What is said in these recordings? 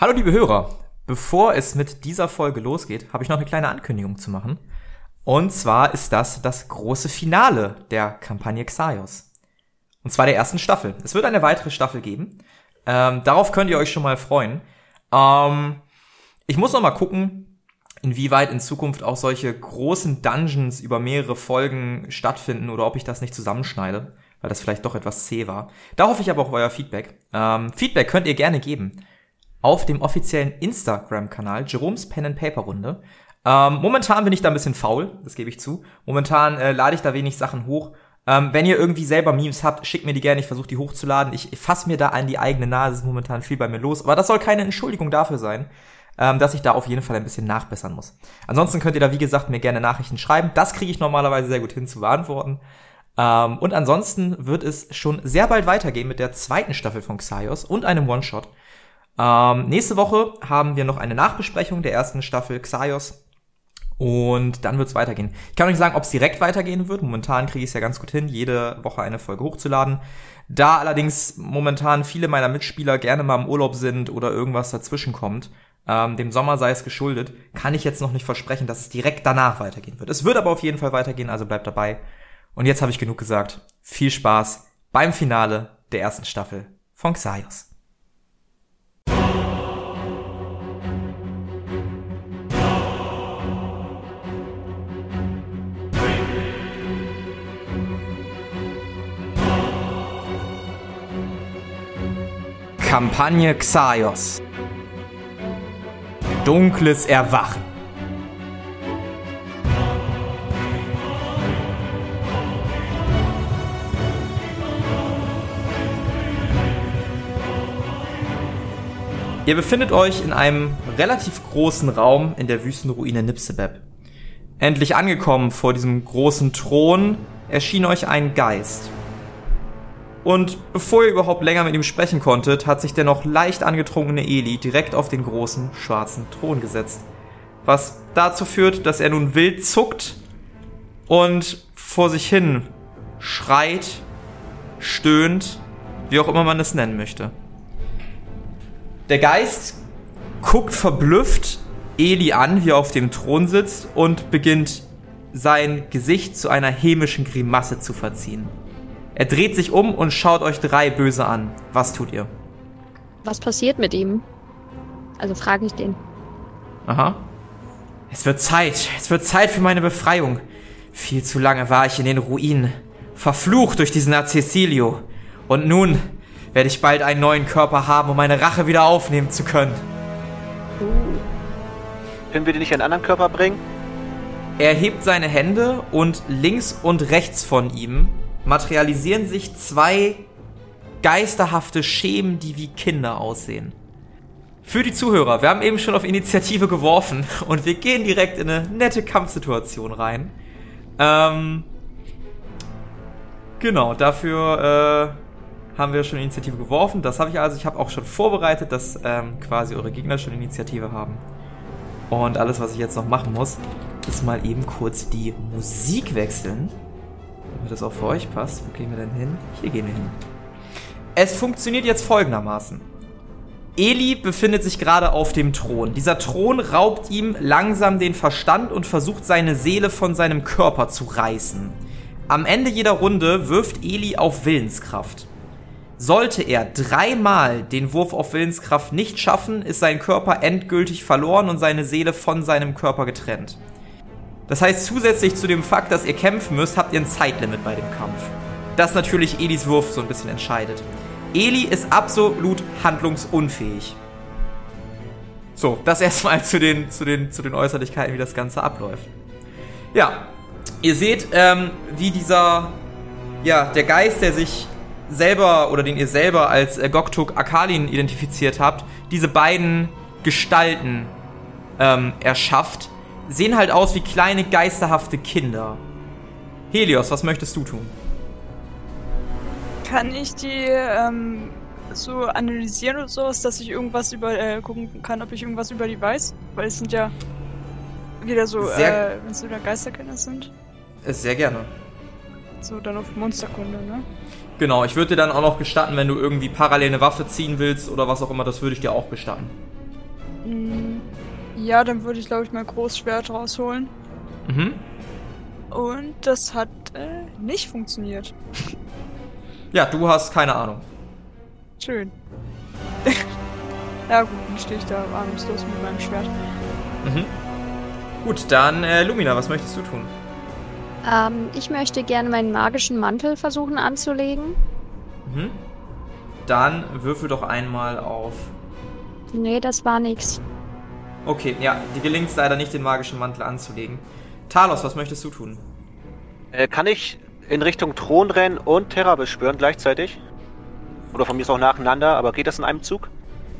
Hallo liebe Hörer, bevor es mit dieser Folge losgeht, habe ich noch eine kleine Ankündigung zu machen. Und zwar ist das das große Finale der Kampagne Xaios. Und zwar der ersten Staffel. Es wird eine weitere Staffel geben. Ähm, darauf könnt ihr euch schon mal freuen. Ähm, ich muss noch mal gucken, inwieweit in Zukunft auch solche großen Dungeons über mehrere Folgen stattfinden oder ob ich das nicht zusammenschneide, weil das vielleicht doch etwas zäh war. Da hoffe ich aber auch euer Feedback. Ähm, Feedback könnt ihr gerne geben auf dem offiziellen Instagram-Kanal Jerome's Pen and Paper Runde. Ähm, momentan bin ich da ein bisschen faul, das gebe ich zu. Momentan äh, lade ich da wenig Sachen hoch. Ähm, wenn ihr irgendwie selber Memes habt, schickt mir die gerne, ich versuche die hochzuladen. Ich, fasse mir da an die eigene Nase, es ist momentan viel bei mir los. Aber das soll keine Entschuldigung dafür sein, ähm, dass ich da auf jeden Fall ein bisschen nachbessern muss. Ansonsten könnt ihr da, wie gesagt, mir gerne Nachrichten schreiben. Das kriege ich normalerweise sehr gut hin zu beantworten. Ähm, und ansonsten wird es schon sehr bald weitergehen mit der zweiten Staffel von Xaios und einem One-Shot. Ähm, nächste Woche haben wir noch eine Nachbesprechung der ersten Staffel Xaios. Und dann wird's weitergehen. Ich kann euch nicht sagen, ob es direkt weitergehen wird. Momentan kriege ich es ja ganz gut hin, jede Woche eine Folge hochzuladen. Da allerdings momentan viele meiner Mitspieler gerne mal im Urlaub sind oder irgendwas dazwischen kommt, ähm, dem Sommer sei es geschuldet, kann ich jetzt noch nicht versprechen, dass es direkt danach weitergehen wird. Es wird aber auf jeden Fall weitergehen, also bleibt dabei. Und jetzt habe ich genug gesagt. Viel Spaß beim Finale der ersten Staffel von Xaios. Kampagne Xaios. Dunkles Erwachen. Ihr befindet euch in einem relativ großen Raum in der Wüstenruine Nipsebeb. Endlich angekommen vor diesem großen Thron erschien euch ein Geist. Und bevor ihr überhaupt länger mit ihm sprechen konntet, hat sich der noch leicht angetrunkene Eli direkt auf den großen schwarzen Thron gesetzt. Was dazu führt, dass er nun wild zuckt und vor sich hin schreit, stöhnt, wie auch immer man es nennen möchte. Der Geist guckt verblüfft Eli an, wie er auf dem Thron sitzt und beginnt sein Gesicht zu einer hämischen Grimasse zu verziehen. Er dreht sich um und schaut euch drei böse an. Was tut ihr? Was passiert mit ihm? Also frage ich den. Aha. Es wird Zeit. Es wird Zeit für meine Befreiung. Viel zu lange war ich in den Ruinen. Verflucht durch diesen Cecilio. Und nun werde ich bald einen neuen Körper haben, um meine Rache wieder aufnehmen zu können. Uh. Können wir dir nicht einen anderen Körper bringen? Er hebt seine Hände und links und rechts von ihm materialisieren sich zwei geisterhafte Schemen, die wie Kinder aussehen. Für die Zuhörer, wir haben eben schon auf Initiative geworfen und wir gehen direkt in eine nette Kampfsituation rein. Ähm, genau, dafür äh, haben wir schon Initiative geworfen. Das habe ich also. Ich habe auch schon vorbereitet, dass ähm, quasi eure Gegner schon Initiative haben. Und alles, was ich jetzt noch machen muss, ist mal eben kurz die Musik wechseln damit das auch für euch passt. Wo gehen wir denn hin? Hier gehen wir hin. Es funktioniert jetzt folgendermaßen. Eli befindet sich gerade auf dem Thron. Dieser Thron raubt ihm langsam den Verstand und versucht seine Seele von seinem Körper zu reißen. Am Ende jeder Runde wirft Eli auf Willenskraft. Sollte er dreimal den Wurf auf Willenskraft nicht schaffen, ist sein Körper endgültig verloren und seine Seele von seinem Körper getrennt. Das heißt, zusätzlich zu dem Fakt, dass ihr kämpfen müsst, habt ihr ein Zeitlimit bei dem Kampf. Das natürlich Elis Wurf so ein bisschen entscheidet. Eli ist absolut handlungsunfähig. So, das erstmal zu den, zu, den, zu den Äußerlichkeiten, wie das Ganze abläuft. Ja, ihr seht, ähm, wie dieser, ja, der Geist, der sich selber oder den ihr selber als äh, Goktuk Akalin identifiziert habt, diese beiden Gestalten ähm, erschafft, sehen halt aus wie kleine geisterhafte Kinder. Helios, was möchtest du tun? Kann ich die ähm, so analysieren oder sowas, dass ich irgendwas über äh, gucken kann, ob ich irgendwas über die weiß? Weil es sind ja wieder so, sehr, äh, wenn es wieder Geisterkinder sind. Äh, sehr gerne. So, dann auf Monsterkunde, ne? Genau, ich würde dir dann auch noch gestatten, wenn du irgendwie parallel eine Waffe ziehen willst oder was auch immer, das würde ich dir auch gestatten. Mm, Ja, dann würde ich, glaube ich, mein Großschwert rausholen. Mhm. Und das hat äh, nicht funktioniert. Ja, du hast keine Ahnung. Schön. ja gut, dann stehe ich da ahnungslos mit meinem Schwert. Mhm. Gut, dann äh, Lumina, was möchtest du tun? Ähm, ich möchte gerne meinen magischen Mantel versuchen anzulegen. Mhm. Dann würfel doch einmal auf. Nee, das war nix. Okay, ja, dir gelingt es leider nicht, den magischen Mantel anzulegen. Talos, was möchtest du tun? Äh, kann ich in Richtung Thron rennen und Terra beschwören gleichzeitig? Oder von mir ist auch nacheinander, aber geht das in einem Zug?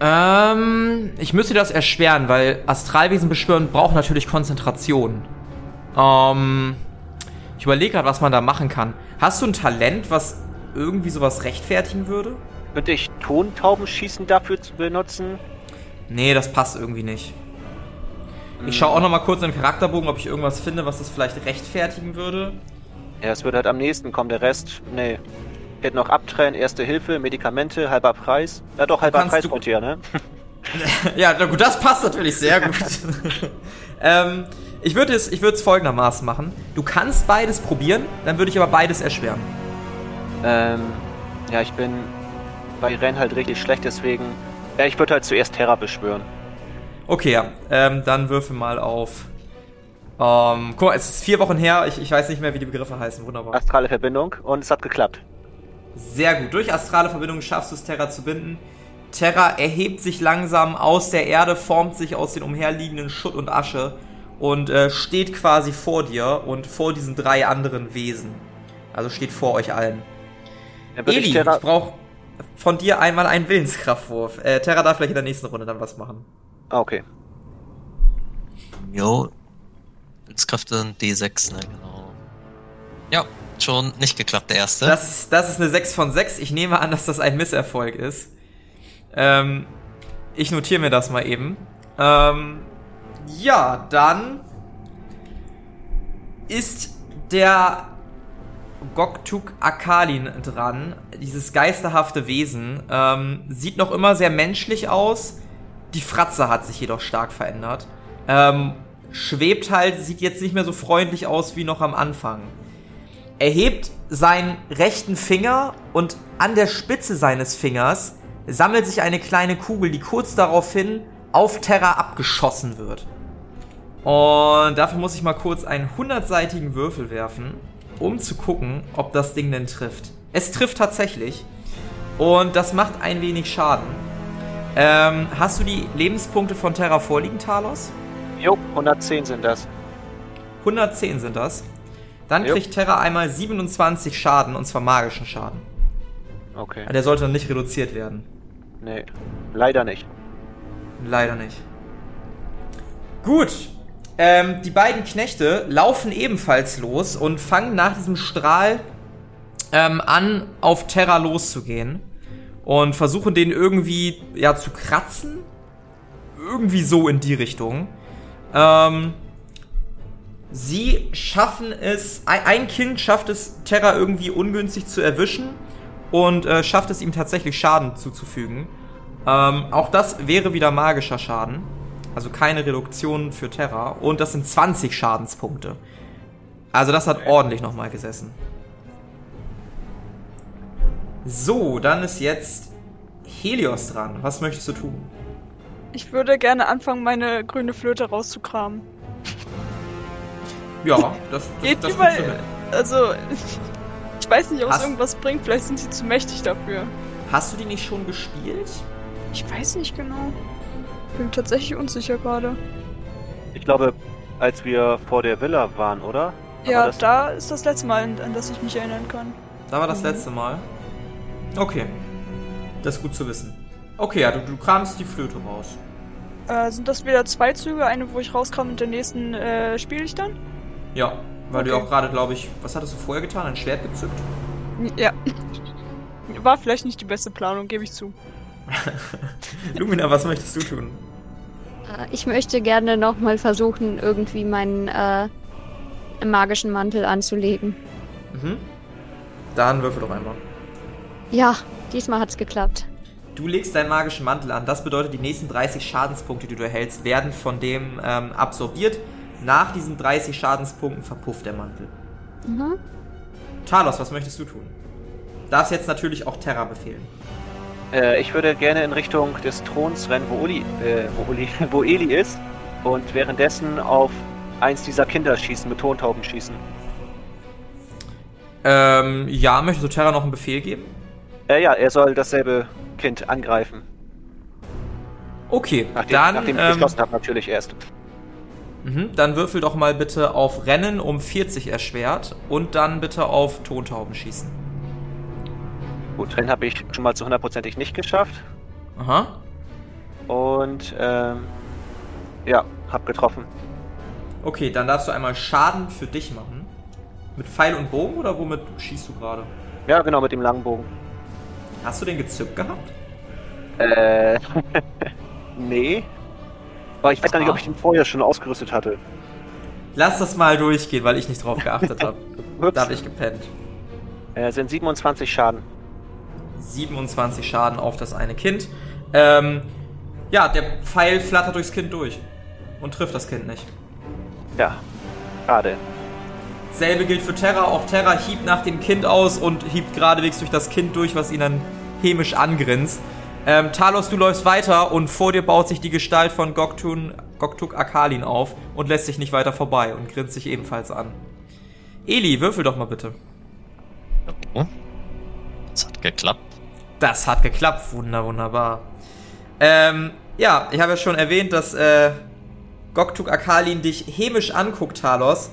Ähm, ich müsste das erschweren, weil Astralwesen beschwören braucht natürlich Konzentration. Ähm, ich überlege gerade, was man da machen kann. Hast du ein Talent, was irgendwie sowas rechtfertigen würde? Könnte ich Tontaubenschießen dafür zu benutzen? Nee, das passt irgendwie nicht. Ich schaue auch noch mal kurz in den Charakterbogen, ob ich irgendwas finde, was das vielleicht rechtfertigen würde. Ja, es wird halt am nächsten kommen. Der Rest, nee. Hätte noch Abtrennen, Erste Hilfe, Medikamente, halber Preis. Ja doch, halber Preis du- hier, ne? Ja, na gut, das passt natürlich sehr gut. ähm, ich würde es, ich würde es folgendermaßen machen. Du kannst beides probieren, dann würde ich aber beides erschweren. ähm, ja, ich bin bei Rennen halt richtig schlecht, deswegen. Ja, ich würde halt zuerst Terra beschwören. Okay, ja. Ähm, dann würfel mal auf. Ähm, guck mal, es ist vier Wochen her. Ich, ich weiß nicht mehr, wie die Begriffe heißen. Wunderbar. Astrale Verbindung und es hat geklappt. Sehr gut. Durch astrale Verbindung schaffst du es, Terra zu binden. Terra erhebt sich langsam aus der Erde, formt sich aus den umherliegenden Schutt und Asche und äh, steht quasi vor dir und vor diesen drei anderen Wesen. Also steht vor euch allen. Eli, ich ich brauche von dir einmal einen Willenskraftwurf. Äh, Terra darf vielleicht in der nächsten Runde dann was machen. Ah, okay. Jo. Willenskraft sind D6, ne, genau. Ja, schon nicht geklappt, der erste. Das ist, das ist eine 6 von 6. Ich nehme an, dass das ein Misserfolg ist. Ähm, ich notiere mir das mal eben. Ähm, ja, dann ist der Goktuk Akalin dran. Dieses geisterhafte Wesen. Ähm, sieht noch immer sehr menschlich aus. Die Fratze hat sich jedoch stark verändert. Ähm, schwebt halt, sieht jetzt nicht mehr so freundlich aus wie noch am Anfang. Er hebt seinen rechten Finger und an der Spitze seines Fingers sammelt sich eine kleine Kugel, die kurz daraufhin auf Terra abgeschossen wird. Und dafür muss ich mal kurz einen hundertseitigen Würfel werfen, um zu gucken, ob das Ding denn trifft. Es trifft tatsächlich. Und das macht ein wenig Schaden. Ähm, hast du die Lebenspunkte von Terra vorliegen, Talos? Jo, 110 sind das. 110 sind das. Dann Jo. kriegt Terra einmal 27 Schaden, und zwar magischen Schaden. Okay. Der sollte dann nicht reduziert werden. Nee, leider nicht. Leider nicht. Gut. Ähm, die beiden Knechte laufen ebenfalls los und fangen nach diesem Strahl ähm, an, auf Terra loszugehen. Und versuchen den irgendwie, ja, zu kratzen. Irgendwie so in die Richtung. Ähm, sie schaffen es, ein, Kind schafft es, Terra irgendwie ungünstig zu erwischen. Und äh, schafft es ihm tatsächlich Schaden zuzufügen. Ähm, auch das wäre wieder magischer Schaden. Also keine Reduktion für Terra. Und das sind 20 Schadenspunkte. Also das hat ordentlich nochmal gesessen. So, dann ist jetzt Helios dran. Was möchtest du tun? Ich würde gerne anfangen, meine grüne Flöte rauszukramen. Ja, das, das, Geht das mit. Also, ich weiß nicht, ob es irgendwas bringt. Vielleicht sind sie zu mächtig dafür. Hast du die nicht schon gespielt? Ich weiß nicht genau. Bin tatsächlich unsicher gerade. Ich glaube, als wir vor der Villa waren, oder? Ja, da ist das letzte Mal, an, an das ich mich erinnern kann. Da war das letzte Mal. Okay. Das ist gut zu wissen. Okay, ja, du, du kramst die Flöte raus. Äh, sind das wieder zwei Züge? Eine, wo ich rauskam und den nächsten äh, spiele ich dann? Ja, weil du Okay. auch gerade, glaube ich, was hattest du vorher getan? Ein Schwert gezückt? Ja. War vielleicht nicht die beste Planung, gebe ich zu. Lumina, was möchtest du tun? Äh, Ich möchte gerne nochmal versuchen, irgendwie meinen äh, magischen Mantel anzulegen. Mhm. Dann würfel doch einmal. Ja, diesmal hat's geklappt. du legst deinen magischen Mantel an. Das bedeutet, die nächsten 30 Schadenspunkte, die du erhältst, werden von dem ähm, absorbiert. Nach diesen 30 Schadenspunkten verpufft der Mantel. Mhm. Talos, was möchtest du tun? Darfst jetzt natürlich auch Terra befehlen. Äh, ich würde gerne in Richtung des Throns rennen, wo, Uli, äh, wo, Uli, wo Eli ist. Und währenddessen auf eins dieser Kinder schießen, mit Tontauben schießen. Ähm, ja, möchtest du Terra noch einen Befehl geben? Äh, ja, er soll dasselbe Kind angreifen. Okay, nachdem, dann. Nachdem ich ähm, beschlossen habe, natürlich erst. Mhm, dann würfel doch mal bitte auf Rennen um 40 erschwert und dann bitte auf Tontauben schießen. Gut, Rennen habe ich schon mal zu hundertprozentig nicht geschafft. Aha. Und, ähm, ja, hab getroffen. Okay, dann darfst du einmal Schaden für dich machen. Mit Pfeil und Bogen oder womit schießt du gerade? Ja, genau, mit dem langen Bogen. Hast du den gezückt gehabt? Äh, nee. Aber ich weiß gar nicht, ob ich den vorher schon ausgerüstet hatte. Lass das mal durchgehen, weil ich nicht drauf geachtet habe. da habe ich gepennt. Äh, sind 27 Schaden. 27 Schaden auf das eine Kind. Ähm, ja, der Pfeil flattert durchs Kind durch und trifft das Kind nicht. Ja, schade. Selbe gilt für Terra. Auch Terra hiebt nach dem Kind aus und hiebt geradewegs durch das Kind durch, was ihn dann hämisch angrinst. Ähm, Talos, du läufst weiter und vor dir baut sich die Gestalt von Goktun, Goktuk Akalin auf und lässt sich nicht weiter vorbei und grinst sich ebenfalls an. Eli, würfel doch mal bitte. Das hat geklappt. Das hat geklappt. Wunder, wunderbar. Ähm, ja, ich habe ja schon erwähnt, dass äh, Goktuk Akalin dich hämisch anguckt, Talos.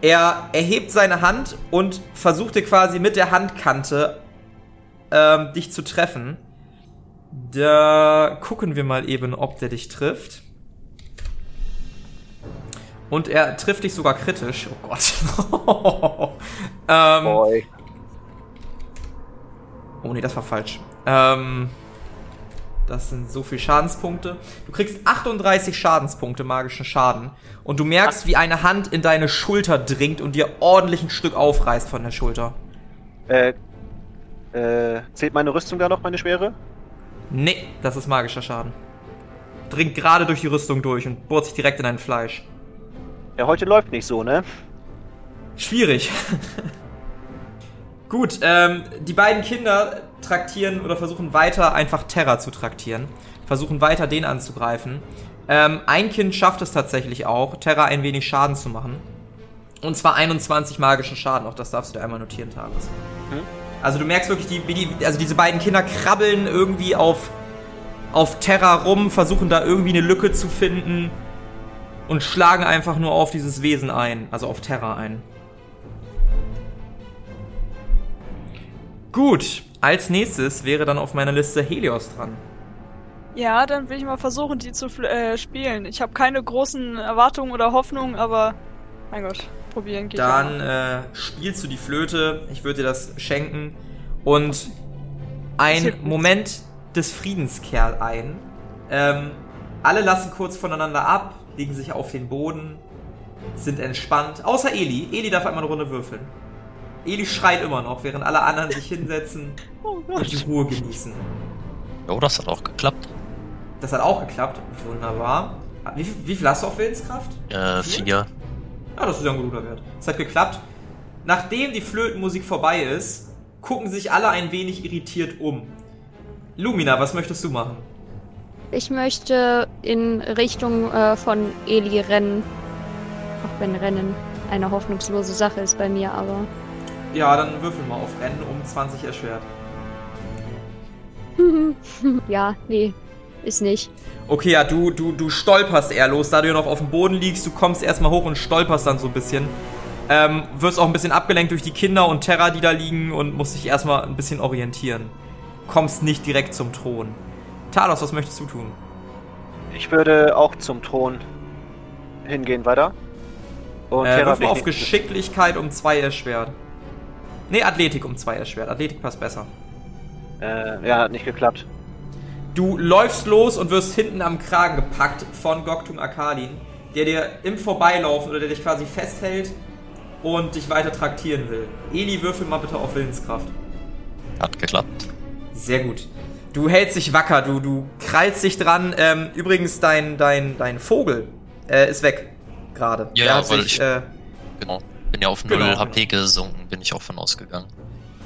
Er erhebt seine Hand und versuchte quasi mit der Handkante ähm, dich zu treffen. Da gucken wir mal eben, ob der dich trifft. Und er trifft dich sogar kritisch. Oh Gott. ähm, Boy. Oh nee, das war falsch. Ähm, das sind so viele Schadenspunkte. Du kriegst 38 Schadenspunkte magischen Schaden. Und du merkst, wie eine Hand in deine Schulter dringt und dir ordentlich ein Stück aufreißt von der Schulter. Äh, äh, zählt meine Rüstung da noch, meine Schwere? Nee, das ist magischer Schaden. Dringt gerade durch die Rüstung durch und bohrt sich direkt in dein Fleisch. Ja, heute läuft nicht so, ne? Schwierig. Gut, ähm, die beiden Kinder traktieren oder versuchen weiter einfach Terra zu traktieren. Versuchen weiter den anzugreifen. Ähm, ein Kind schafft es tatsächlich auch, Terra ein wenig Schaden zu machen. Und zwar 21 magischen Schaden. Auch das darfst du dir einmal notieren, Tages. Hm? Also du merkst wirklich, die, die, also diese beiden Kinder krabbeln irgendwie auf, auf Terra rum, versuchen da irgendwie eine Lücke zu finden und schlagen einfach nur auf dieses Wesen ein, also auf Terra ein. Gut, als nächstes wäre dann auf meiner Liste Helios dran. Ja, dann will ich mal versuchen, die zu äh, spielen. Ich habe keine großen Erwartungen oder Hoffnungen, aber mein Gott, probieren geht. Dann äh, spielst du die Flöte. Ich würde dir das schenken und ein Moment des Friedens kehrt ein. Ähm, alle lassen kurz voneinander ab, legen sich auf den Boden, sind entspannt. Außer Eli. Eli darf einmal eine Runde würfeln. Eli schreit immer noch, während alle anderen sich hinsetzen oh und die Ruhe genießen. Jo, das hat auch geklappt. Das hat auch geklappt. Wunderbar. Wie, wie viel hast du auf Willenskraft? Äh, vier. Ja, das ist ja ein guter Wert. Es hat geklappt. Nachdem die Flötenmusik vorbei ist, gucken sich alle ein wenig irritiert um. Lumina, was möchtest du machen? Ich möchte in Richtung äh, von Eli rennen. Auch wenn Rennen eine hoffnungslose Sache ist bei mir, aber ja, dann würfel mal auf Rennen um 20 erschwert. ja, nee, ist nicht. Okay, ja, du, du, du stolperst eher los, da du ja noch auf dem Boden liegst, du kommst erstmal hoch und stolperst dann so ein bisschen. Ähm, wirst auch ein bisschen abgelenkt durch die Kinder und Terra, die da liegen und musst dich erstmal ein bisschen orientieren. Kommst nicht direkt zum Thron. Talos, was möchtest du tun? Ich würde auch zum Thron hingehen weiter. Und äh, Terra auf Geschicklichkeit um 2 erschwert. Nee, Athletik um zwei erschwert. Athletik passt besser. Äh, ja, hat nicht geklappt. Du läufst los und wirst hinten am Kragen gepackt von Goktung Akalin, der dir im Vorbeilaufen oder der dich quasi festhält und dich weiter traktieren will. Eli, würfel mal bitte auf Willenskraft. Hat geklappt. Sehr gut. Du hältst dich wacker, du, du krallst dich dran. Ähm, übrigens, dein, dein, dein Vogel äh, ist weg. Gerade. Ja, Der hat weil sich, ich- äh, Genau. Bin ja auf 0 Genau, HP gesunken, bin ich auch von ausgegangen.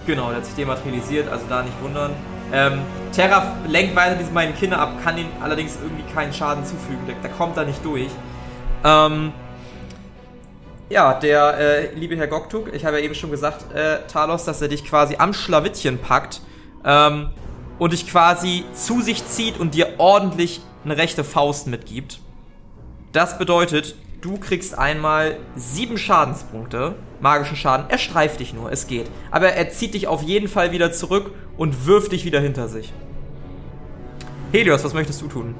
Genau, der hat sich dematerialisiert, also da nicht wundern. Ähm, Terra lenkt weiter diese beiden Kinder ab, kann ihnen allerdings irgendwie keinen Schaden zufügen. Der, der kommt da nicht durch. Ähm, ja, der äh, liebe Herr Goktuk, ich habe ja eben schon gesagt, äh, Talos, dass er dich quasi am Schlawittchen packt ähm, und dich quasi zu sich zieht und dir ordentlich eine rechte Faust mitgibt. Das bedeutet, du kriegst einmal sieben Schadenspunkte, magischen Schaden. Er streift dich nur, es geht. Aber er zieht dich auf jeden Fall wieder zurück und wirft dich wieder hinter sich. Helios, was möchtest du tun?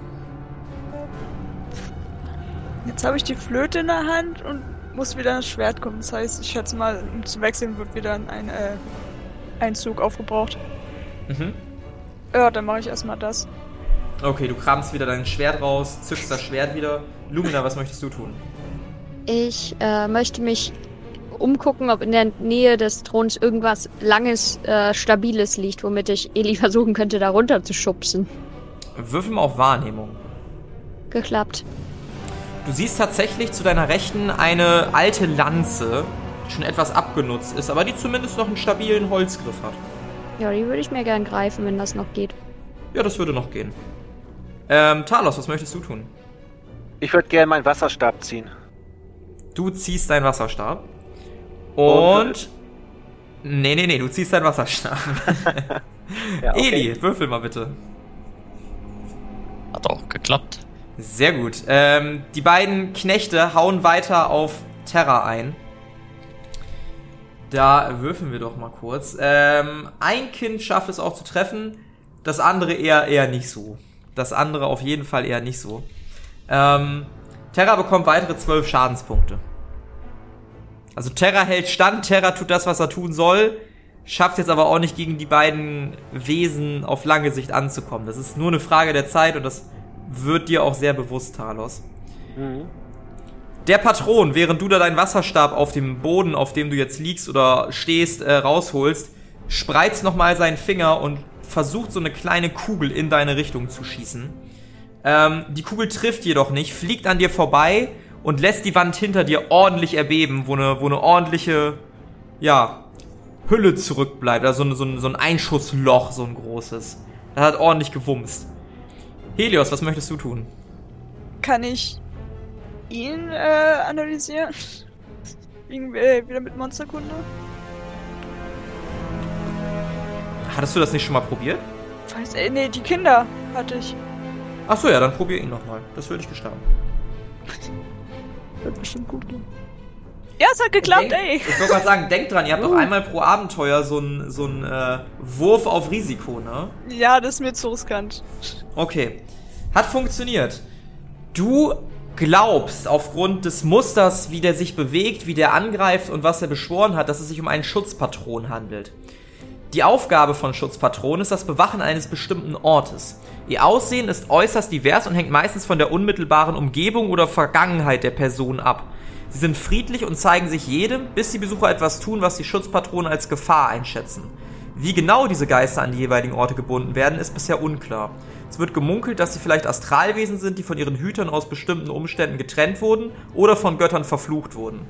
Jetzt habe ich die Flöte in der Hand und muss wieder ein Schwert kommen. Das heißt, ich schätze mal, um zu wechseln wird wieder ein äh, Einzug aufgebraucht. Mhm. Ja, dann mache ich erstmal das. Okay, du kramst wieder dein Schwert raus, zückst das Schwert wieder. Lumina, was möchtest du tun? Ich äh, möchte mich umgucken, ob in der Nähe des Throns irgendwas Langes, äh, Stabiles liegt, womit ich Eli versuchen könnte, da runter zu schubsen. Würfel mal auf Wahrnehmung. Geklappt. Du siehst tatsächlich zu deiner Rechten eine alte Lanze, die schon etwas abgenutzt ist, aber die zumindest noch einen stabilen Holzgriff hat. Ja, die würde ich mir gern greifen, wenn das noch geht. Ja, das würde noch gehen. Ähm, Talos, was möchtest du tun? Ich würde gerne meinen Wasserstab ziehen. Du ziehst deinen Wasserstab. Und- Und. Nee, nee, nee, du ziehst deinen Wasserstab. Ja, okay. Eli, würfel mal bitte. Hat auch geklappt. Sehr gut. Ähm, die beiden Knechte hauen weiter auf Terra ein. Da würfeln wir doch mal kurz. Ähm, ein Kind schafft es auch zu treffen, das andere eher eher nicht so. Das andere auf jeden Fall eher nicht so. Ähm, Terra bekommt weitere zwölf Schadenspunkte. Also Terra hält stand, Terra tut das, was er tun soll, schafft jetzt aber auch nicht gegen die beiden Wesen auf lange Sicht anzukommen. Das ist nur eine Frage der Zeit und das wird dir auch sehr bewusst, Talos. Mhm. Der Patron, während du da deinen Wasserstab auf dem Boden, auf dem du jetzt liegst oder stehst, äh, rausholst, spreizt nochmal seinen Finger und versucht so eine kleine Kugel in deine Richtung zu schießen. Ähm, die Kugel trifft jedoch nicht, fliegt an dir vorbei und lässt die Wand hinter dir ordentlich erbeben, wo eine, wo eine ordentliche, ja, Hülle zurückbleibt. Also so ein, so, ein, Einschussloch, so ein großes. Das hat ordentlich gewumst. Helios, was möchtest du tun? Kann ich ihn äh, analysieren? Wegen, äh, wieder mit Monsterkunde? Hattest du das nicht schon mal probiert? Weiß, äh, nee, die Kinder hatte ich. Ach so, ja, dann probier ihn nochmal. Das würde ich gestatten. Wird bestimmt gut gehen. Ja, es hat geklappt, Denk- ey! Ich wollte gerade sagen, denkt dran, ihr habt doch einmal pro Abenteuer so einen so einen, äh, Wurf auf Risiko, ne? Ja, das ist mir zu riskant. Okay. Hat funktioniert. Du glaubst aufgrund des Musters, wie der sich bewegt, wie der angreift und was er beschworen hat, dass es sich um einen Schutzpatron handelt. Die Aufgabe von Schutzpatronen ist das Bewachen eines bestimmten Ortes. Ihr Aussehen ist äußerst divers und hängt meistens von der unmittelbaren Umgebung oder Vergangenheit der Person ab. Sie sind friedlich und zeigen sich jedem, bis die Besucher etwas tun, was die Schutzpatronen als Gefahr einschätzen. Wie genau diese Geister an die jeweiligen Orte gebunden werden, ist bisher unklar. Es wird gemunkelt, dass sie vielleicht Astralwesen sind, die von ihren Hütern aus bestimmten Umständen getrennt wurden oder von Göttern verflucht wurden.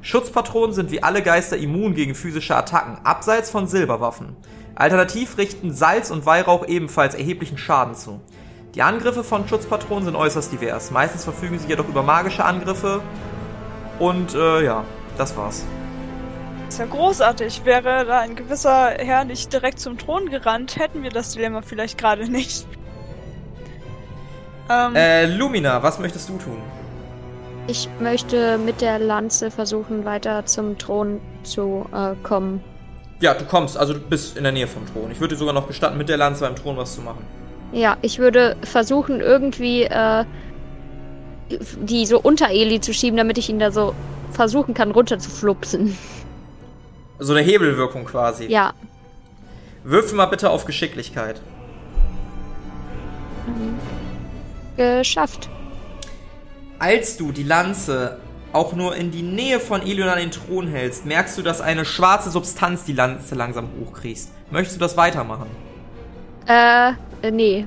Schutzpatronen sind wie alle Geister immun gegen physische Attacken, abseits von Silberwaffen. Alternativ richten Salz und Weihrauch ebenfalls erheblichen Schaden zu. Die Angriffe von Schutzpatronen sind äußerst divers. Meistens verfügen sie jedoch über magische Angriffe. Und äh, ja, das war's. Ist ja großartig. Wäre da ein gewisser Herr nicht direkt zum Thron gerannt, hätten wir das Dilemma vielleicht gerade nicht. Ähm, Äh, Lumina, was möchtest du tun? Ich möchte mit der Lanze versuchen, weiter zum Thron zu äh, kommen. Ja, du kommst, also du bist in der Nähe vom Thron. Ich würde dir sogar noch gestatten, mit der Lanze beim Thron was zu machen. Ja, ich würde versuchen, irgendwie äh, die so unter Eli zu schieben, damit ich ihn da so versuchen kann, runter zu flupsen. So eine Hebelwirkung quasi. Ja. Würfel mal bitte auf Geschicklichkeit. Geschafft. Als du die Lanze auch nur in die Nähe von Elion an den Thron hältst, merkst du, dass eine schwarze Substanz die Lanze langsam hochkriegst. Möchtest du das weitermachen? Äh, Äh, nee.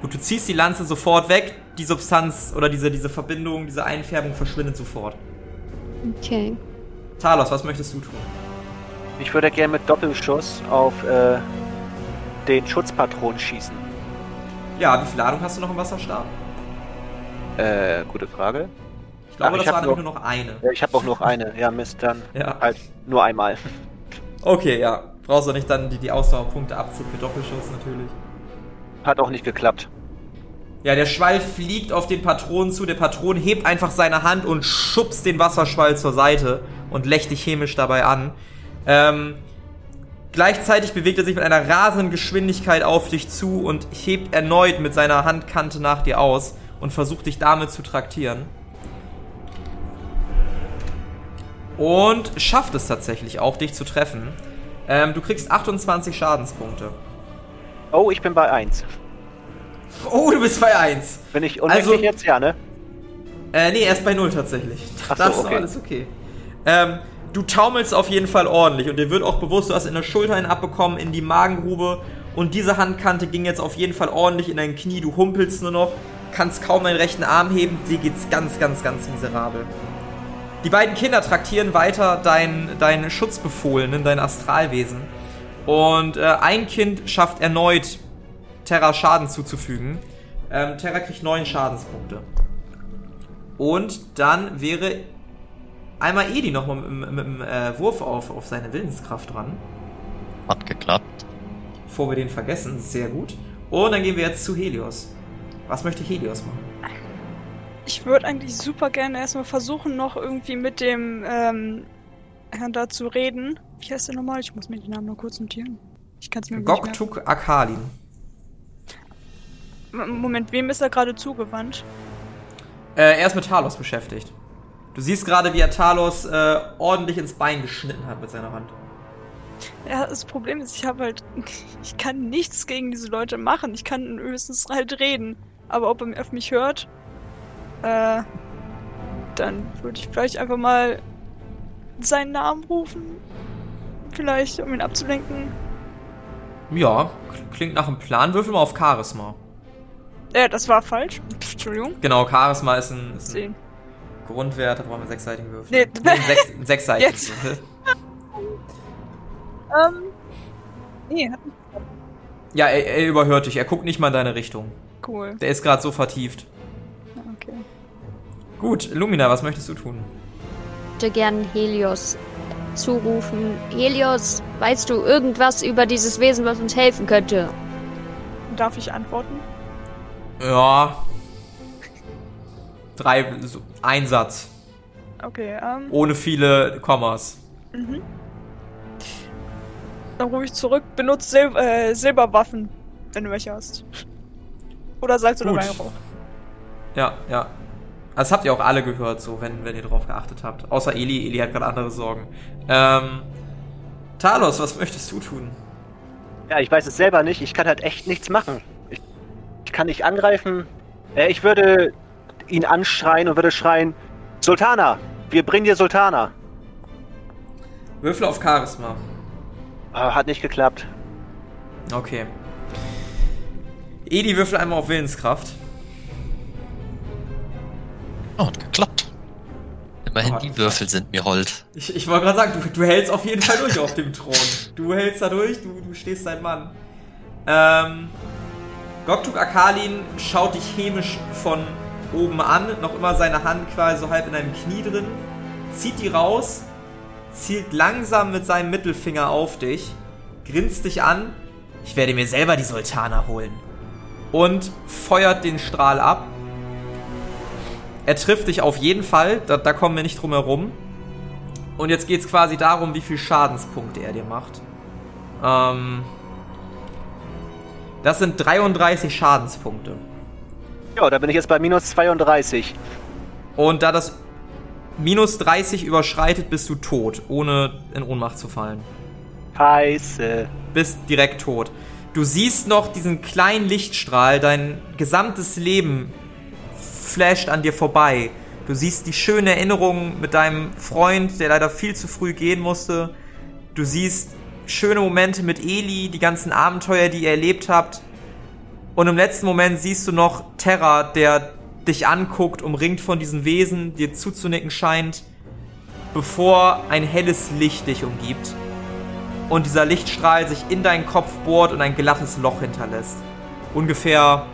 Gut, du ziehst die Lanze sofort weg. Die Substanz oder diese, diese Verbindung, diese Einfärbung verschwindet sofort. Okay. Talos, was möchtest du tun? Ich würde gerne mit Doppelschuss auf äh, den Schutzpatron schießen. Ja, wie viel Ladung hast du noch im Wasserstab? Äh, gute Frage. Ich glaube, Ach, ich das war nämlich nur noch eine. Ja, ich habe auch noch eine. Ja, Mist, dann Ja. halt nur einmal. Okay, ja. Brauchst du nicht dann die, die Ausdauerpunkte abziehen für Doppelschuss natürlich. Hat auch nicht geklappt. Ja, der Schwall fliegt auf den Patron zu. Der Patron hebt einfach seine Hand und schubst den Wasserschwall zur Seite und lächt dich chemisch dabei an. Ähm, gleichzeitig bewegt er sich mit einer rasenden Geschwindigkeit auf dich zu und hebt erneut mit seiner Handkante nach dir aus und versucht dich damit zu traktieren. Und schafft es tatsächlich auch, dich zu treffen. Ähm, du kriegst 28 Schadenspunkte. Oh, ich bin bei 1. Oh, du bist bei 1. Bin ich unendlich Also- jetzt? Ja, ne? Äh, nee, erst bei null tatsächlich. Ach so, das ist okay. alles okay. Ähm, du taumelst auf jeden Fall ordentlich und dir wird auch bewusst, du hast in der Schulter einen abbekommen, in die Magengrube und diese Handkante ging jetzt auf jeden Fall ordentlich in dein Knie. Du humpelst nur noch, kannst kaum deinen rechten Arm heben, dir geht's ganz, ganz, ganz miserabel. Die beiden Kinder traktieren weiter dein, dein Schutzbefohlenen, dein Astralwesen. Und äh, ein Kind schafft erneut Terra Schaden zuzufügen. Ähm, Terra kriegt neun Schadenspunkte. Und dann wäre einmal Edi nochmal mit, mit, mit dem äh, Wurf auf, auf seine Willenskraft dran. Hat geklappt. Bevor wir den vergessen, sehr gut. Und dann gehen wir jetzt zu Helios. Was möchte Helios machen? Ich würde eigentlich super gerne erstmal versuchen, noch irgendwie mit dem ähm, Herrn da zu reden. Wie heißt der nochmal? Ich muss mir den Namen nur kurz notieren. Ich kann es mir. Goktuk Akalin. Moment, wem ist er gerade zugewandt? Äh, er ist mit Talos beschäftigt. Du siehst gerade, wie er Talos äh, ordentlich ins Bein geschnitten hat mit seiner Hand. Ja, das Problem ist, ich habe halt. Ich kann nichts gegen diese Leute machen. Ich kann höchstens halt reden. Aber ob er auf mich hört, äh. Dann würde ich vielleicht einfach mal seinen Namen rufen. Vielleicht, um ihn abzulenken. Ja, klingt nach einem Plan. Würfel mal auf Charisma. Äh, das war falsch. Pff, Entschuldigung. Genau, Charisma ist ein, ist ein. Grundwert, da brauchen wir sechsseitigen Würfel. Nee. einen, sechs, einen sechsseitigen Jetzt. Würfel. Ähm. Nee, hat nicht Ja, er, er überhört dich. Er guckt nicht mal in deine Richtung. Cool. Der ist gerade so vertieft. Okay. Gut, Lumina, was möchtest du tun? Ich würde gern Helios zurufen. Helios, weißt du irgendwas über dieses Wesen, was uns helfen könnte? Darf ich antworten? Ja. Drei, so, ein Satz. Okay, ähm. Ohne viele Kommas. Dann rufe ich zurück, benutzt Sil äh, Silberwaffen, wenn du welche hast. Oder Salz oder Gut. Weihrauch. Ja, ja. Das habt ihr auch alle gehört, so, wenn, wenn ihr drauf geachtet habt. Außer Eli. Eli hat gerade andere Sorgen. Ähm, Talos, was möchtest du tun? Ja, ich weiß es selber nicht. Ich kann halt echt nichts machen. Ich, ich kann nicht angreifen. Äh, ich würde ihn anschreien und würde schreien: Sultana, wir bringen dir Sultana. Würfel auf Charisma. Ah, hat nicht geklappt. Okay. Edi würfel einmal auf Willenskraft. Oh, hat geklappt. Immerhin Oh, die Würfel sind mir hold. Ich, ich wollte gerade sagen, du, du hältst auf jeden Fall durch auf dem Thron. Du hältst da durch, du, du stehst dein Mann. Ähm, Goktuk Akalin schaut dich chemisch von oben an, noch immer seine Hand quasi so halb in deinem Knie drin, zieht die raus, zielt langsam mit seinem Mittelfinger auf dich, grinst dich an, ich werde mir selber die Sultana holen. Und feuert den Strahl ab. Er trifft dich auf jeden Fall, da, da kommen wir nicht drum herum. Und jetzt geht's quasi darum, wie viel Schadenspunkte er dir macht. Ähm, das sind 33 Schadenspunkte. Ja, da bin ich jetzt bei minus 32. Und da das minus 30 überschreitet, bist du tot, ohne in Ohnmacht zu fallen. Scheiße. Bist direkt tot. Du siehst noch diesen kleinen Lichtstrahl, dein gesamtes Leben flasht an dir vorbei. Du siehst die schönen Erinnerungen mit deinem Freund, der leider viel zu früh gehen musste. Du siehst schöne Momente mit Eli, die ganzen Abenteuer, die ihr erlebt habt. Und im letzten Moment siehst du noch Terra, der dich anguckt, umringt von diesen Wesen, dir zuzunicken scheint, bevor ein helles Licht dich umgibt. Und dieser Lichtstrahl sich in deinen Kopf bohrt und ein glattes Loch hinterlässt. Ungefähr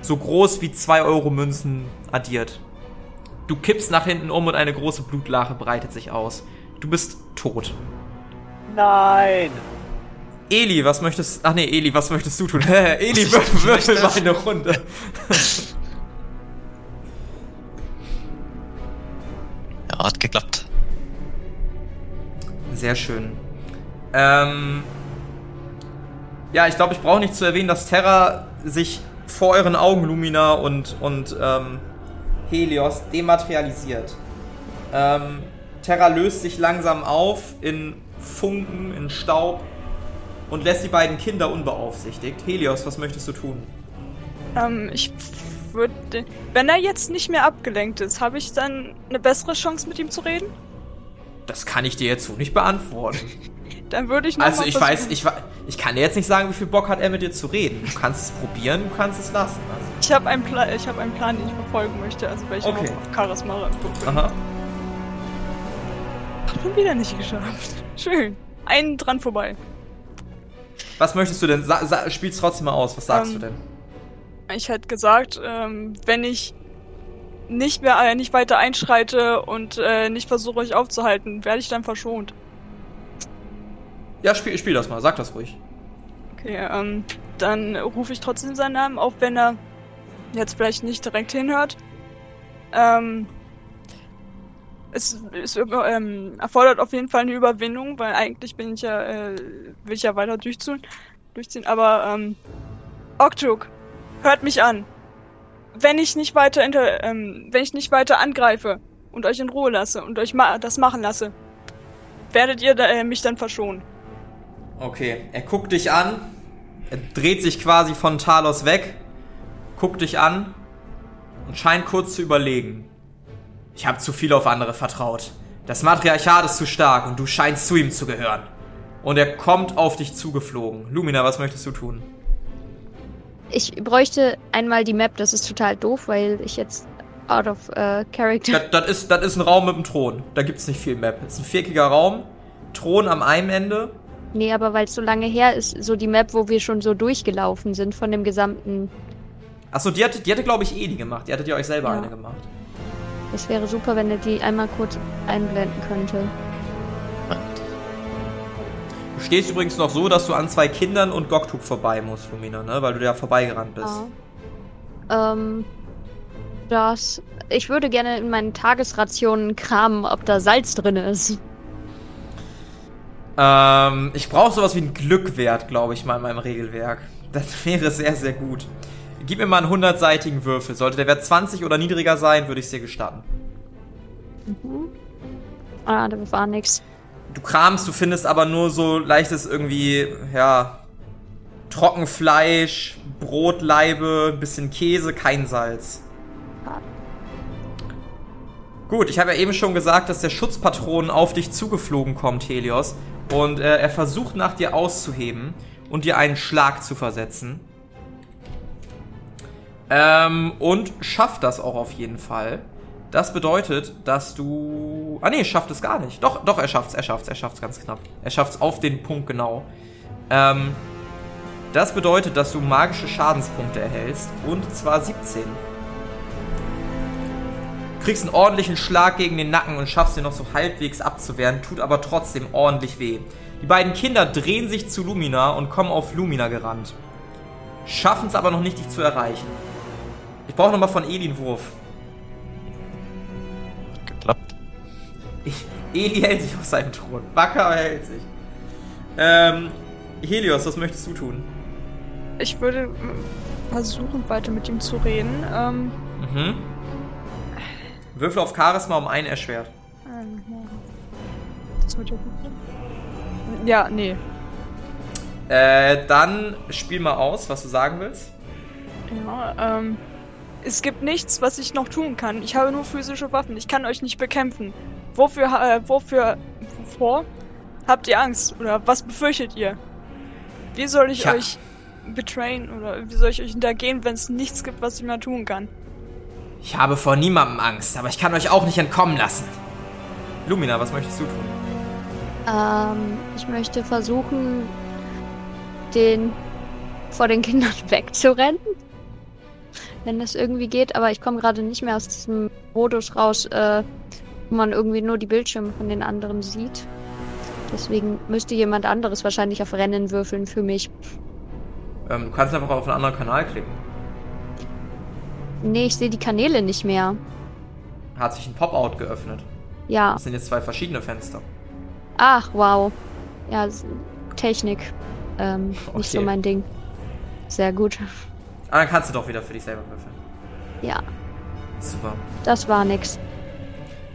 so groß wie 2 Euro Münzen addiert. Du kippst nach hinten um und eine große Blutlache breitet sich aus. Du bist tot. Nein! Eli, was möchtest Ach nee, Eli, was möchtest du tun? Eli, würfel, würfel mal eine Runde. Ja, hat geklappt. Sehr schön. Ähm, ja, ich glaube, ich brauche nicht zu erwähnen, dass Terra sich vor euren Augen Lumina und, und ähm, Helios dematerialisiert. Ähm, Terra löst sich langsam auf in Funken, in Staub und lässt die beiden Kinder unbeaufsichtigt. Helios, was möchtest du tun? Ähm, ich würde. Wenn er jetzt nicht mehr abgelenkt ist, habe ich dann eine bessere Chance, mit ihm zu reden? Das kann ich dir jetzt so nicht beantworten. Dann würde ich noch Also ich weiß, ich, ich kann dir jetzt nicht sagen, wie viel Bock hat er mit dir zu reden. Du kannst es probieren, du kannst es lassen. Also, Ich habe einen, Pla ich hab einen Plan, den ich verfolgen möchte, also welchen Okay. auf, Charisma gucken. aha. Schon wieder nicht geschafft. Schön. Einen dran vorbei. Was möchtest du denn? Sa sa spiel's trotzdem mal aus. Was sagst Ähm, du denn? Ich hätte gesagt, ähm, wenn ich nicht mehr äh, nicht weiter einschreite und äh, nicht versuche euch aufzuhalten, werde ich dann verschont. Ja, spiel, spiel das mal. Sag das ruhig. Okay, ähm, dann rufe ich trotzdem seinen Namen, auch wenn er jetzt vielleicht nicht direkt hinhört. Ähm, es, es ähm, erfordert auf jeden Fall eine Überwindung, weil eigentlich bin ich ja, äh, will ich ja weiter durchziehen, durchziehen. Aber ähm, Oktuk, hört mich an. Wenn ich nicht weiter inter, ähm, wenn ich nicht weiter angreife und euch in Ruhe lasse und euch ma das machen lasse, werdet ihr da, äh, mich dann verschonen. Okay, er guckt dich an. Er dreht sich quasi von Talos weg. Guckt dich an. Und scheint kurz zu überlegen. Ich habe zu viel auf andere vertraut. Das Matriarchat ist zu stark und du scheinst zu ihm zu gehören. Und er kommt auf dich zugeflogen. Lumina, was möchtest du tun? Ich bräuchte einmal die Map, das ist total doof, weil ich jetzt out of äh, character. Das, das, ist, das ist ein Raum mit einem Thron. Da gibt's nicht viel Map. Das ist ein viereckiger Raum. Thron am einen Ende. Nee, aber weil es so lange her ist, so die Map, wo wir schon so durchgelaufen sind von dem gesamten. Achso, die hatte, die hatte glaube ich, eh die gemacht. Die hattet ihr euch selber Ja. eine gemacht. Das wäre super, wenn er die einmal kurz einblenden könnte. Du stehst übrigens noch so, dass du an zwei Kindern und Goktuk vorbei musst, Lumina, ne? Weil du da vorbeigerannt bist. Ja. Ähm, das. Ich würde gerne in meinen Tagesrationen kramen, ob da Salz drin ist. Ähm, ich brauche sowas wie einen Glückwert, glaube ich, mal in meinem Regelwerk. Das wäre sehr, sehr gut. Gib mir mal einen 100-seitigen Würfel. Sollte der Wert 20 oder niedriger sein, würde ich es dir gestatten. Ah, da war nix. Du kramst, du findest aber nur so leichtes irgendwie, ja, Trockenfleisch, Brotleibe, ein bisschen Käse, kein Salz. Gut, ich habe ja eben schon gesagt, dass der Schutzpatron auf dich zugeflogen kommt, Helios. Und äh, er versucht nach dir auszuheben und dir einen Schlag zu versetzen. Ähm, und schafft das auch auf jeden Fall. Das bedeutet, dass du. Ah nee, schafft es gar nicht. Doch, doch, er schafft's, er schafft's, er schafft's ganz knapp. Er schafft's auf den Punkt genau. Ähm, das bedeutet, dass du magische Schadenspunkte erhältst. Und zwar 17. Du kriegst einen ordentlichen Schlag gegen den Nacken und schaffst den noch so halbwegs abzuwehren, tut aber trotzdem ordentlich weh. Die beiden Kinder drehen sich zu Lumina und kommen auf Lumina gerannt. Schaffen es aber noch nicht, dich zu erreichen. Ich brauche nochmal von Eli einen Wurf. Geklappt. Ich, Eli hält sich auf seinem Thron. Wacker, er hält sich. Ähm, Helios, was möchtest du tun? Ich würde versuchen, weiter mit ihm zu reden. Ähm, Mhm. Würfel auf Charisma um einen erschwert. ähm, das wird ja gut. Ja, nee. Äh, dann spiel mal aus, was du sagen willst. Ja, ähm, es gibt nichts, was ich noch tun kann. Ich habe nur physische Waffen. Ich kann euch nicht bekämpfen. Wofür, äh, wofür, wovor habt ihr Angst? Oder was befürchtet ihr? Wie soll ich Tja. euch betrayen oder wie soll ich euch hintergehen, wenn es nichts gibt, was ich mal tun kann? Ich habe vor niemandem Angst, aber ich kann euch auch nicht entkommen lassen. Lumina, was möchtest du tun? Ähm, ich möchte versuchen, den vor den Kindern wegzurennen. Wenn das irgendwie geht, aber ich komme gerade nicht mehr aus diesem Modus raus, äh, wo man irgendwie nur die Bildschirme von den anderen sieht. Deswegen müsste jemand anderes wahrscheinlich auf Rennen würfeln für mich. Ähm, du kannst einfach auf einen anderen Kanal klicken. Nee, ich sehe die Kanäle nicht mehr. Hat sich ein Pop-Out geöffnet. Ja. Das sind jetzt zwei verschiedene Fenster. Ach, wow. Ja, Technik. Ähm, nicht so Okay. mein Ding. Sehr gut. Ah, dann kannst du doch wieder für dich selber würfeln. Ja, Super. das war nix.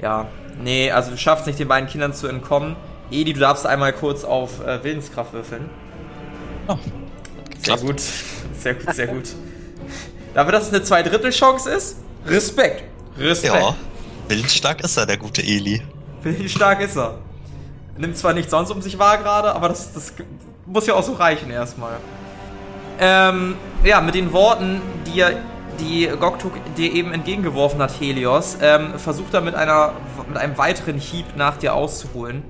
Ja, nee, also du schaffst nicht den beiden Kindern zu entkommen. Edi, du darfst einmal kurz auf äh, Willenskraft würfeln. Oh, Sehr gut. Sehr gut, sehr gut. Dafür, dass es eine Zweidrittel-Chance ist, Respekt. Respekt. Ja, willensstark ist er, der gute Eli. Willensstark ist er. Nimmt zwar nicht sonst um sich wahr gerade, aber das, das muss ja auch so reichen erstmal. Ähm, ja, mit den Worten, die er, die Goktuk dir eben entgegengeworfen hat, Helios, ähm, versucht er mit einer, mit einem weiteren Hieb nach dir auszuholen.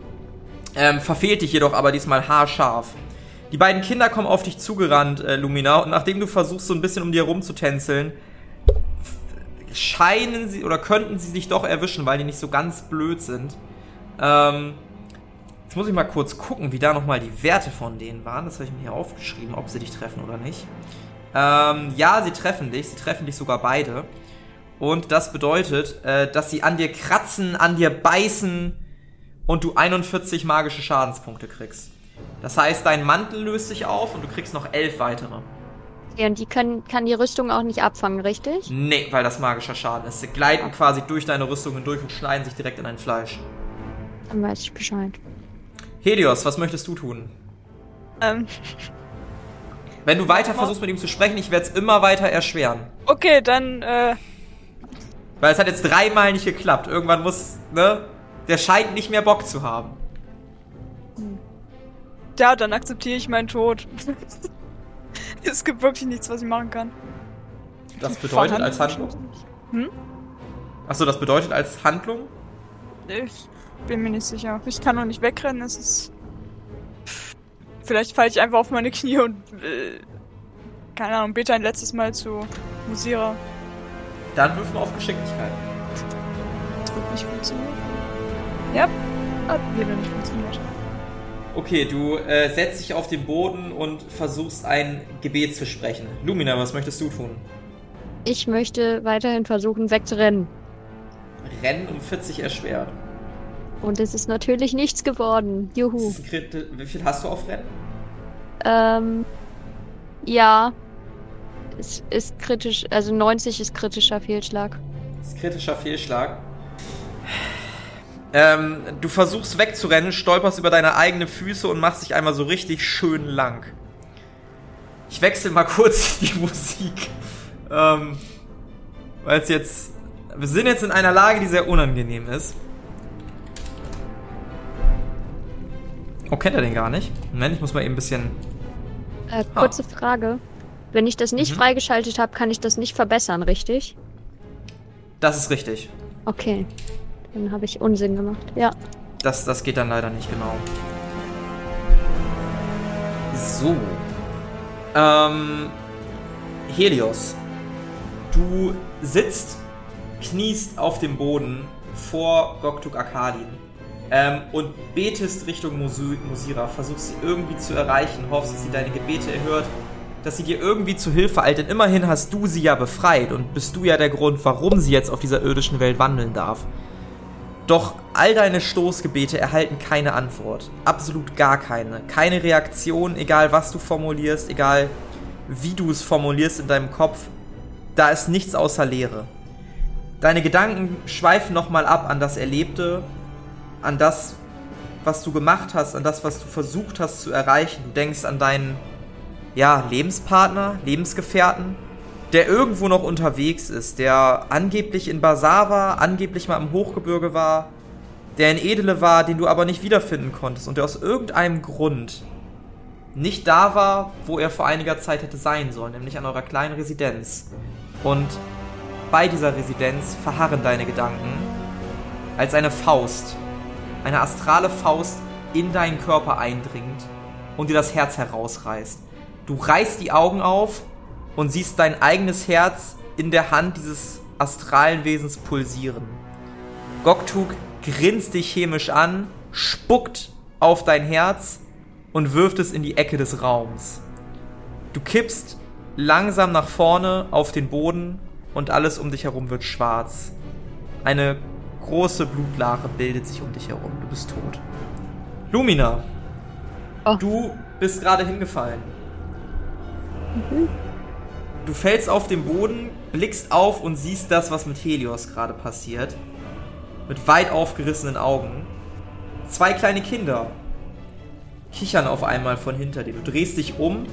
Ähm, verfehlt dich jedoch aber diesmal haarscharf. Die beiden Kinder kommen auf dich zugerannt, äh, Lumina, und nachdem du versuchst, so ein bisschen um dir rumzutänzeln, scheinen sie oder könnten sie dich doch erwischen, weil die nicht so ganz blöd sind. Ähm, jetzt muss ich mal kurz gucken, wie da nochmal die Werte von denen waren. Das habe ich mir hier aufgeschrieben, ob sie dich treffen oder nicht. Ähm, ja, sie treffen dich. Sie treffen dich sogar beide. Und das bedeutet, äh, dass sie an dir kratzen, an dir beißen und du 41 magische Schadenspunkte kriegst. Das heißt, dein Mantel löst sich auf und du kriegst noch 11 weitere. Ja, und die können, kann die Rüstung auch nicht abfangen, richtig? Nee, weil das magischer Schaden ist. Sie gleiten quasi durch deine Rüstung hindurch und schneiden sich direkt in dein Fleisch. Dann weiß ich Bescheid. Helios, was möchtest du tun? Ähm, Wenn du weiter versuchst mit ihm zu sprechen, ich werde es immer weiter erschweren. okay, dann, äh, Weil es hat jetzt dreimal nicht geklappt. Irgendwann muss, ne? Der scheint nicht mehr Bock zu haben. Ja, dann akzeptiere ich meinen Tod. es gibt wirklich nichts, was ich machen kann. Das bedeutet als Handlung. Hm? Achso, das bedeutet als Handlung? Ich bin mir nicht sicher. Ich kann noch nicht wegrennen, es ist. Vielleicht falle ich einfach auf meine Knie und. Äh, keine Ahnung, bete ein letztes Mal zu Musira. Dann wirf mal auf Geschicklichkeit. Das wird nicht funktionieren. Ja, hat wieder nicht funktioniert. Okay, du äh, setzt dich auf den Boden und versuchst ein Gebet zu sprechen. Lumina, was möchtest du tun? Ich möchte weiterhin versuchen, wegzurennen. Rennen um 40 erschwert. Und es ist natürlich nichts geworden. Juhu. Wie viel hast du auf Rennen? Ähm, ja. Es ist kritisch, also 90 ist kritischer Fehlschlag. Das ist kritischer Fehlschlag. Ähm, du versuchst wegzurennen, stolperst über deine eigenen Füße und machst dich einmal so richtig schön lang. Ich wechsle mal kurz die Musik. Ähm, weil es jetzt. Wir sind jetzt in einer Lage, die sehr unangenehm ist. Oh, kennt er den gar nicht? Moment, ich muss mal eben ein bisschen. Äh, kurze Frage. Wenn ich das nicht Mhm. freigeschaltet habe, kann ich das nicht verbessern, richtig? Das ist richtig. Okay. Dann habe ich Unsinn gemacht. Ja. Das, das geht dann leider nicht genau. So. Ähm, Helios. Du sitzt, kniest auf dem Boden vor Goktuk Akadin ähm, und betest Richtung Musira. Versuchst sie irgendwie zu erreichen, hoffst, dass sie deine Gebete erhört, dass sie dir irgendwie zu Hilfe eilt. Denn immerhin hast du sie ja befreit und bist du ja der Grund, warum sie jetzt auf dieser irdischen Welt wandeln darf. Doch all deine Stoßgebete erhalten keine Antwort. Absolut gar keine. Keine Reaktion, egal was du formulierst, egal wie du es formulierst in deinem Kopf. Da ist nichts außer Leere. Deine Gedanken schweifen nochmal ab an das Erlebte, an das, was du gemacht hast, an das, was du versucht hast zu erreichen. Du denkst an deinen, ja, Lebenspartner, Lebensgefährten, der irgendwo noch unterwegs ist, der angeblich in Basar war, angeblich mal im Hochgebirge war, der in Edele war, den du aber nicht wiederfinden konntest und der aus irgendeinem Grund nicht da war, wo er vor einiger Zeit hätte sein sollen, nämlich an eurer kleinen Residenz. Und bei dieser Residenz verharren deine Gedanken, als eine Faust, eine astrale Faust in deinen Körper eindringt und dir das Herz herausreißt. Du reißt die Augen auf und siehst dein eigenes Herz in der Hand dieses astralen Wesens pulsieren. Goktuk grinst dich chemisch an, spuckt auf dein Herz und wirft es in die Ecke des Raums. Du kippst langsam nach vorne auf den Boden und alles um dich herum wird schwarz. Eine große Blutlache bildet sich um dich herum. Du bist tot. Lumina, Oh. du bist gerade hingefallen. Du fällst auf den Boden, blickst auf und siehst das, was mit Helios gerade passiert. Mit weit aufgerissenen Augen. Zwei kleine Kinder kichern auf einmal von hinter dir. Du drehst dich um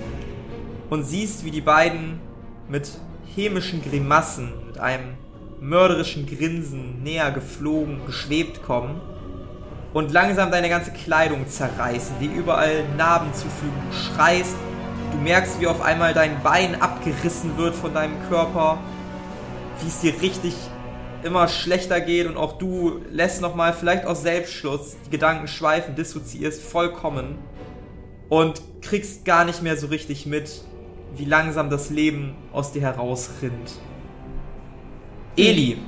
und siehst, wie die beiden mit hämischen Grimassen, mit einem mörderischen Grinsen näher geflogen, geschwebt kommen und langsam deine ganze Kleidung zerreißen, dir überall Narben zufügen. Du schreist, du merkst, wie auf einmal dein Bein abgerissen wird von deinem Körper, wie es dir richtig immer schlechter geht und auch du lässt nochmal vielleicht aus Selbstschutz die Gedanken schweifen, dissoziierst vollkommen und kriegst gar nicht mehr so richtig mit, wie langsam das Leben aus dir herausrinnt. Eli.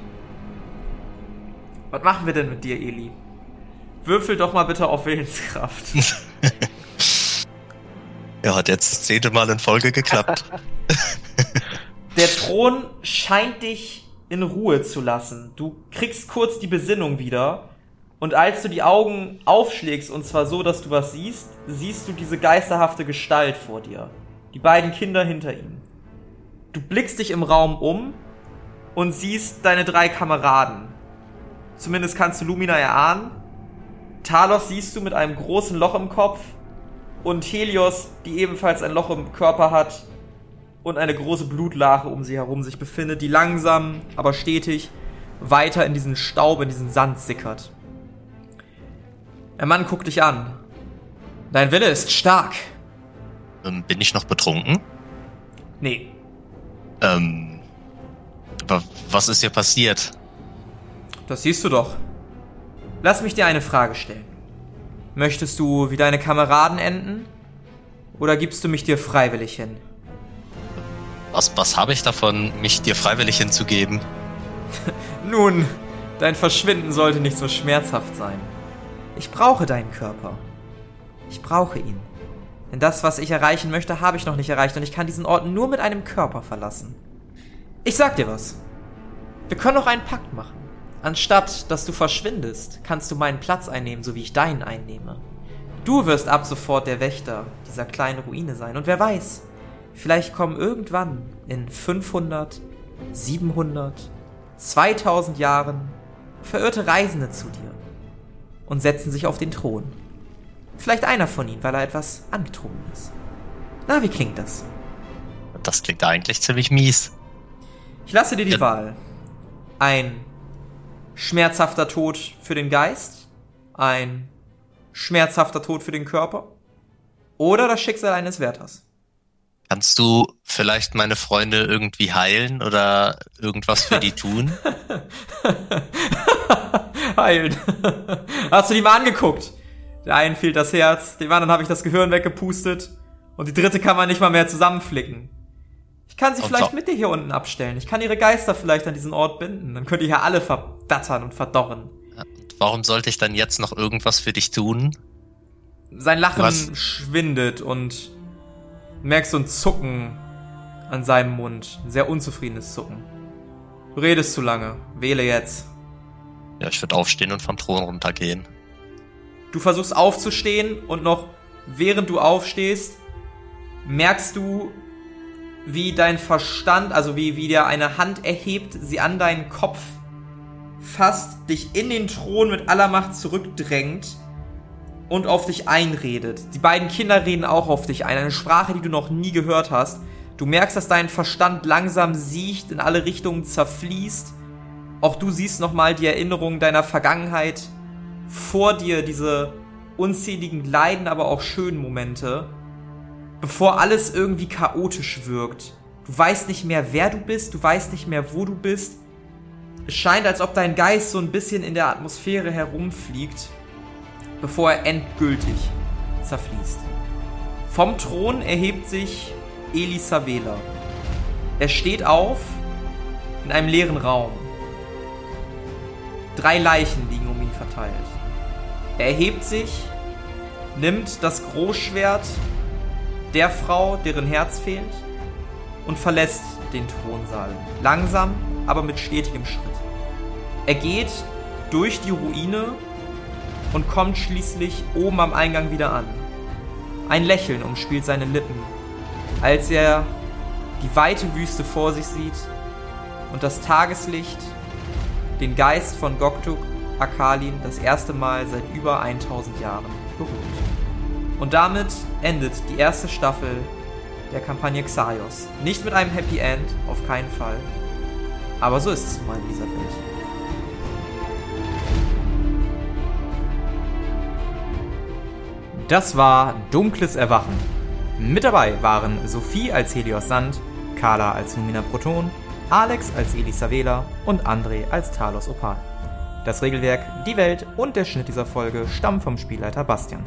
Was machen wir denn mit dir, Eli? Würfel doch mal bitte auf Willenskraft. Ja, hat jetzt zehnte Mal in Folge geklappt. Der Thron scheint dich in Ruhe zu lassen. Du kriegst kurz die Besinnung wieder. Und als du die Augen aufschlägst, und zwar so, dass du was siehst, siehst du diese geisterhafte Gestalt vor dir. Die beiden Kinder hinter ihm. Du blickst dich im Raum um und siehst deine drei Kameraden. Zumindest kannst du Lumina erahnen. Talos siehst du mit einem großen Loch im Kopf und Helios, die ebenfalls ein Loch im Körper hat und eine große Blutlache um sie herum sich befindet, die langsam, aber stetig weiter in diesen Staub, in diesen Sand sickert. Der Mann guckt dich an. Dein Wille ist stark. Ähm, Bin ich noch betrunken? Nee, Ähm, wa- was ist hier passiert? das siehst du doch. Lass mich dir eine Frage stellen. Möchtest du wie deine Kameraden enden? Oder gibst du mich dir freiwillig hin? Was, was habe ich davon, mich dir freiwillig hinzugeben? Nun, dein Verschwinden sollte nicht so schmerzhaft sein. Ich brauche deinen Körper. Ich brauche ihn. Denn das, was ich erreichen möchte, habe ich noch nicht erreicht und ich kann diesen Ort nur mit einem Körper verlassen. Ich sag dir was. Wir können auch einen Pakt machen. Anstatt, dass du verschwindest, kannst du meinen Platz einnehmen, so wie ich deinen einnehme. Du wirst ab sofort der Wächter dieser kleinen Ruine sein. Und wer weiß, vielleicht kommen irgendwann in 500, 700, 2000 Jahren verirrte Reisende zu dir und setzen sich auf den Thron. Vielleicht einer von ihnen, weil er etwas angetrunken ist. Na, wie klingt das? Das klingt eigentlich ziemlich mies. Ich lasse dir die Ja. Wahl. Ein schmerzhafter Tod für den Geist, ein schmerzhafter Tod für den Körper oder das Schicksal eines Wärters. Kannst du vielleicht meine Freunde irgendwie heilen oder irgendwas für die tun? Heilen. Hast du die mal angeguckt? Der einen fehlt das Herz, dem anderen habe ich das Gehirn weggepustet und die dritte kann man nicht mal mehr zusammenflicken. Ich kann sie Und vielleicht so- mit dir hier unten abstellen. Ich kann ihre Geister vielleicht an diesen Ort binden. Dann könnt ihr hier alle verdattern und verdorren. Warum sollte ich dann jetzt noch irgendwas für dich tun? Sein Lachen Was? schwindet und merkst so ein Zucken an seinem Mund. Ein sehr unzufriedenes Zucken. Du redest zu lange. Wähle jetzt. Ja, ich würde aufstehen und vom Thron runtergehen. Du versuchst aufzustehen und noch während du aufstehst, merkst du, wie dein Verstand, also wie, wie der eine Hand erhebt, sie an deinen Kopf fasst, dich in den Thron mit aller Macht zurückdrängt und auf dich einredet. Die beiden Kinder reden auch auf dich ein, eine Sprache, die du noch nie gehört hast. Du merkst, dass dein Verstand langsam siecht, in alle Richtungen zerfließt. Auch du siehst nochmal die Erinnerungen deiner Vergangenheit vor dir, diese unzähligen Leiden, aber auch schönen Momente. Bevor alles irgendwie chaotisch wirkt. Du weißt nicht mehr, wer du bist, du weißt nicht mehr, wo du bist. Es scheint, als ob dein Geist so ein bisschen in der Atmosphäre herumfliegt, bevor er endgültig zerfließt. Vom Thron erhebt sich Elisavela. Er steht auf in einem leeren Raum. Drei Leichen liegen um ihn verteilt. Er erhebt sich, nimmt das Großschwert der Frau, deren Herz fehlt, und verlässt den Thronsaal. Langsam, aber mit stetigem Schritt. Er geht durch die Ruine und kommt schließlich oben am Eingang wieder an. Ein Lächeln umspielt seine Lippen, als er die weite Wüste vor sich sieht und das Tageslicht den Geist von Goktuk Akalin das erste Mal seit über 1000 Jahren berührt. Und damit endet die erste Staffel der Kampagne Xaios. Nicht mit einem Happy End, auf keinen Fall. Aber so ist es nun mal in dieser Welt. Das war Dunkles Erwachen. Mit dabei waren Sophie als Helios Sand, Carla als Lumina Proton, Alex als Elisavela und André als Talos Opal. Das Regelwerk, die Welt und der Schnitt dieser Folge stammen vom Spielleiter Bastian.